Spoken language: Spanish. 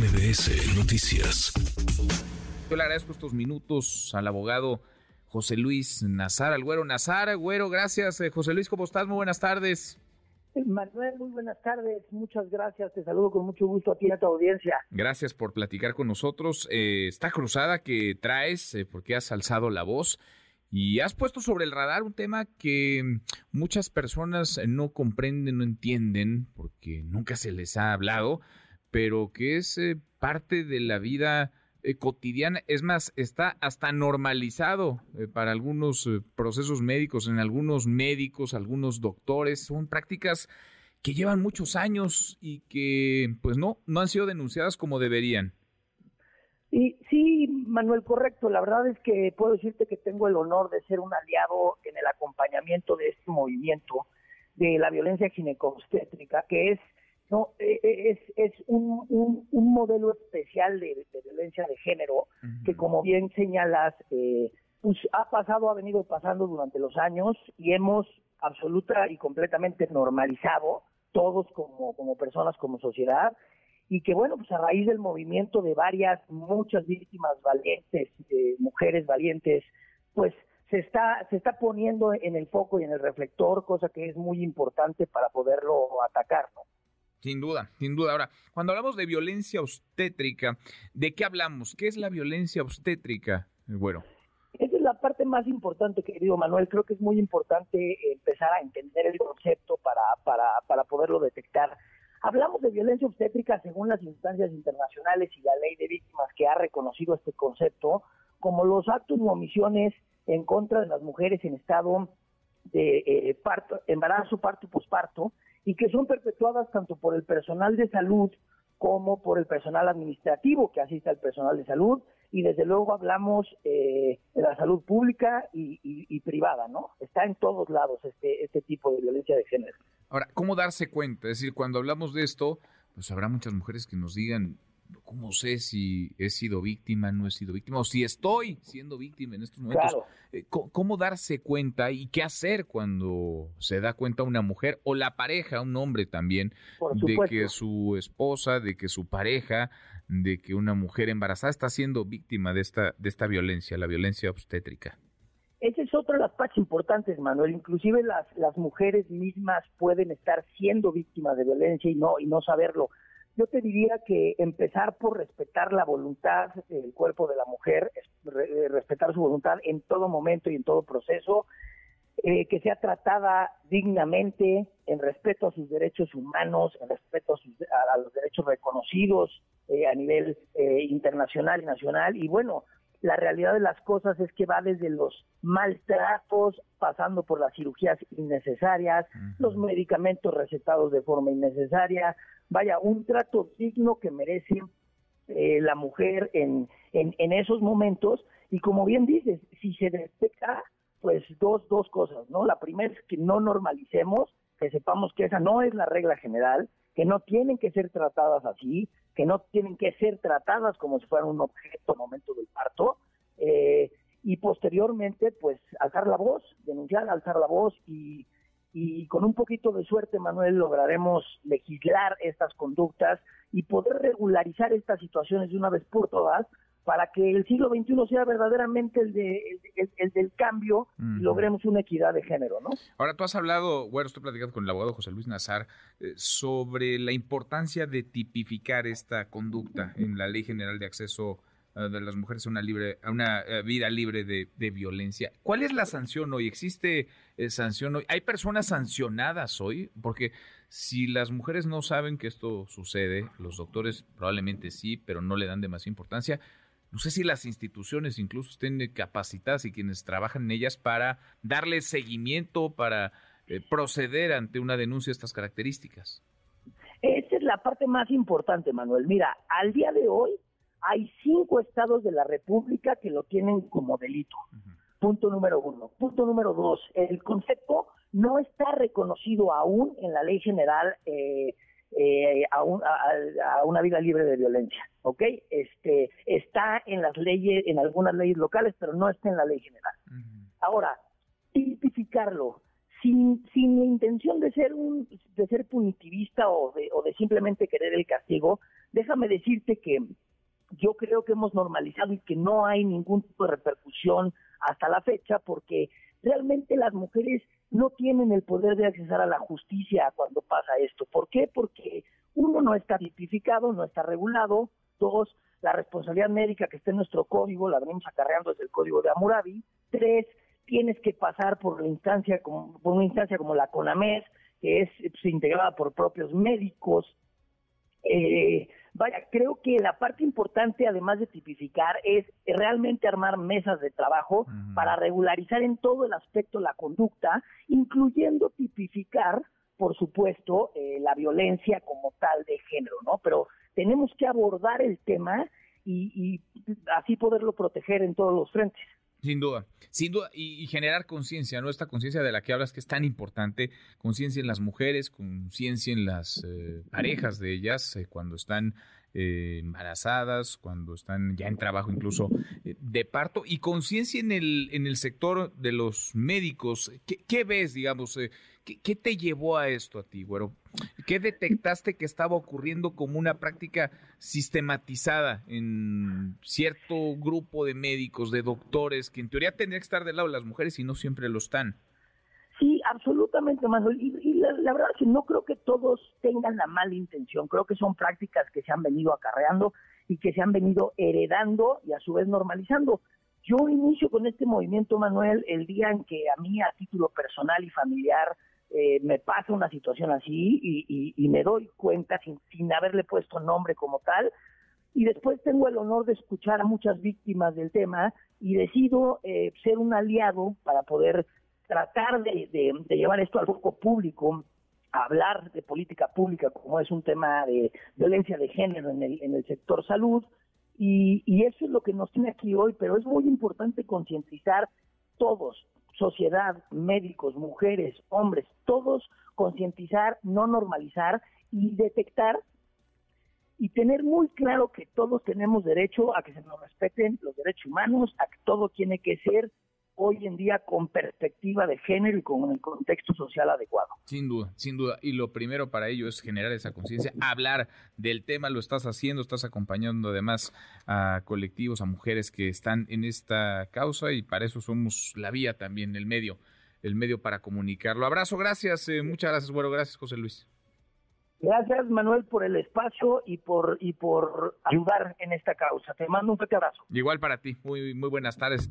MBS Noticias. Yo le agradezco estos minutos al abogado José Luis Nazar, al güero Nazar. Güero, gracias. Eh, José Luis, ¿cómo estás? Muy buenas tardes. Manuel, muy buenas tardes. Muchas gracias. Te saludo con mucho gusto a ti y a tu audiencia. Gracias por platicar con nosotros. Eh, esta cruzada que traes, eh, porque has alzado la voz y has puesto sobre el radar un tema que muchas personas no comprenden, no entienden, porque nunca se les ha hablado, pero que es eh, parte de la vida eh, cotidiana. Es más, está hasta normalizado eh, para algunos procesos médicos, en algunos médicos, algunos doctores. Son prácticas que llevan muchos años y que, pues no, no han sido denunciadas como deberían. Y sí, Manuel, correcto. La verdad es que puedo decirte que tengo el honor de ser un aliado en el acompañamiento de este movimiento de la violencia ginecobstétrica, que es no eh, eh, es, es un, un, modelo especial de, violencia de género que como bien señalas eh, pues ha pasado ha venido pasando durante los años y hemos absoluta y completamente normalizado todos como como personas como sociedad y que bueno pues a raíz del movimiento de varias muchas víctimas valientes mujeres valientes pues se está se está poniendo en el foco y en el reflector cosa que es muy importante para poderlo atacar ¿no? Sin duda, sin duda. Ahora, cuando hablamos de violencia obstétrica, ¿de qué hablamos? ¿Qué es la violencia obstétrica, bueno? Esa es la parte más importante, querido Manuel. Creo que es muy importante empezar a entender el concepto para, para, para poderlo detectar. Hablamos de violencia obstétrica según las instancias internacionales y la ley de víctimas que ha reconocido este concepto como los actos u omisiones en contra de las mujeres en estado de eh, parto, embarazo, parto y posparto, y que son perpetuadas tanto por el personal de salud como por el personal administrativo que asiste al personal de salud y desde luego hablamos eh, de la salud pública y, privada, ¿no? Está en todos lados este, este tipo de violencia de género. Ahora, ¿cómo darse cuenta? Es decir, cuando hablamos de esto, pues habrá muchas mujeres que nos digan, ¿cómo sé si he sido víctima, no he sido víctima? O si estoy siendo víctima en estos momentos. Eh, ¿Cómo darse cuenta y qué hacer cuando se da cuenta una mujer o la pareja, un hombre también, de que su esposa, de que su pareja, de que una mujer embarazada está siendo víctima de esta, de esta violencia, la violencia obstétrica? Esa es otra de las partes importantes, Manuel. Inclusive las, las mujeres mismas pueden estar siendo víctimas de violencia y no, y no saberlo yo te diría que empezar por respetar la voluntad del cuerpo de la mujer, eh, respetar su voluntad en todo momento y en todo proceso, eh, que sea tratada dignamente, en respeto a sus derechos humanos, en respeto a, los derechos reconocidos eh, a nivel internacional y nacional. Y bueno, la realidad de las cosas es que va desde los maltratos, pasando por las cirugías innecesarias, los medicamentos recetados de forma innecesaria, vaya, un trato digno que merece eh, la mujer en, en, esos momentos. Y como bien dices, si se detecta, pues dos, dos cosas, ¿no? La primera es que no normalicemos, que sepamos que esa no es la regla general, que no tienen que ser tratadas así, que no tienen que ser tratadas como si fueran un objeto momento del parto, eh, y posteriormente, pues, alzar la voz, denunciar, alzar la voz y y con un poquito de suerte, Manuel, lograremos legislar estas conductas y poder regularizar estas situaciones de una vez por todas para que el siglo XXI sea verdaderamente el, de, el, del cambio y logremos una equidad de género, ¿no? Ahora, tú has hablado, bueno, estoy platicando con el abogado José Luis Nazar eh, sobre la importancia de tipificar esta conducta en la Ley General de Acceso eh, de las mujeres a una, libre, a una eh, vida libre de, violencia. ¿Cuál es la sanción hoy? ¿Existe sanción hoy? ¿Hay personas sancionadas hoy? Porque si las mujeres no saben que esto sucede, los doctores probablemente sí, pero no le dan demasiada importancia. No sé si las instituciones incluso estén capacitadas y quienes trabajan en ellas para darle seguimiento, para proceder ante una denuncia de estas características. Esa es la parte más importante, Manuel. Mira, al día de hoy hay cinco estados de la República que lo tienen como delito. Punto número uno. Punto número dos, el concepto no está reconocido aún en la ley general eh, eh, a, una vida libre de violencia, ¿ok? Este, está en las leyes, en algunas leyes locales, pero no está en la ley general. Ahora, tipificarlo sin, sin la intención de ser un, de ser punitivista o de, o de simplemente querer el castigo, déjame decirte que yo creo que hemos normalizado y que no hay ningún tipo de repercusión hasta la fecha porque realmente las mujeres no tienen el poder de accesar a la justicia cuando pasa esto. ¿Por qué? Porque uno no está tipificado, no está regulado, dos, la responsabilidad médica que está en nuestro código la venimos acarreando desde el código de Amurabi, tres, tienes que pasar por instancia como por una instancia como la CONAMES, que es pues, integrada por propios médicos. Eh, vaya, creo que la parte importante, además de tipificar, es realmente armar mesas de trabajo para regularizar en todo el aspecto la conducta, incluyendo tipificar, por supuesto, eh, la violencia como tal de género, ¿no? Pero tenemos que abordar el tema y así poderlo proteger en todos los frentes. Sin duda, sin duda, y, generar conciencia, ¿no? Esta conciencia de la que hablas que es tan importante, conciencia en las mujeres, conciencia en las eh, parejas de ellas eh, cuando están eh, embarazadas, cuando están ya en trabajo incluso de parto, y conciencia en el, en el sector de los médicos. ¿Qué, qué ves, digamos? ¿Qué, te llevó a esto a ti, güero? ¿Qué detectaste que estaba ocurriendo como una práctica sistematizada en cierto grupo de médicos, de doctores, que en teoría tendría que estar del lado de las mujeres y no siempre lo están? Absolutamente, Manuel. Y, la, verdad es que no creo que todos tengan la mala intención. Creo que son prácticas que se han venido acarreando y que se han venido heredando y a su vez normalizando. Yo inicio con este movimiento, Manuel, el día en que a mí, a título personal y familiar, eh, me pasa una situación así y, me doy cuenta sin, sin haberle puesto nombre como tal. Y después tengo el honor de escuchar a muchas víctimas del tema y decido eh, ser un aliado para poder tratar de, llevar esto al foco público, hablar de política pública como es un tema de violencia de género en el, en el sector salud. Y, y eso es lo que nos tiene aquí hoy, pero es muy importante concientizar todos, sociedad, médicos, mujeres, hombres, todos concientizar, no normalizar y detectar y tener muy claro que todos tenemos derecho a que se nos respeten los derechos humanos, a que todo tiene que ser hoy en día con perspectiva de género y con el contexto social adecuado. Sin duda, sin duda. Y lo primero para ello es generar esa conciencia, hablar del tema, lo estás haciendo, estás acompañando además a colectivos, a mujeres que están en esta causa y para eso somos la vía también, el medio, el medio para comunicarlo. Abrazo, gracias, eh, muchas gracias, bueno, gracias José Luis. Gracias Manuel por el espacio y por y por ayudar en esta causa. Te mando un fuerte abrazo. Igual para ti. Muy muy buenas tardes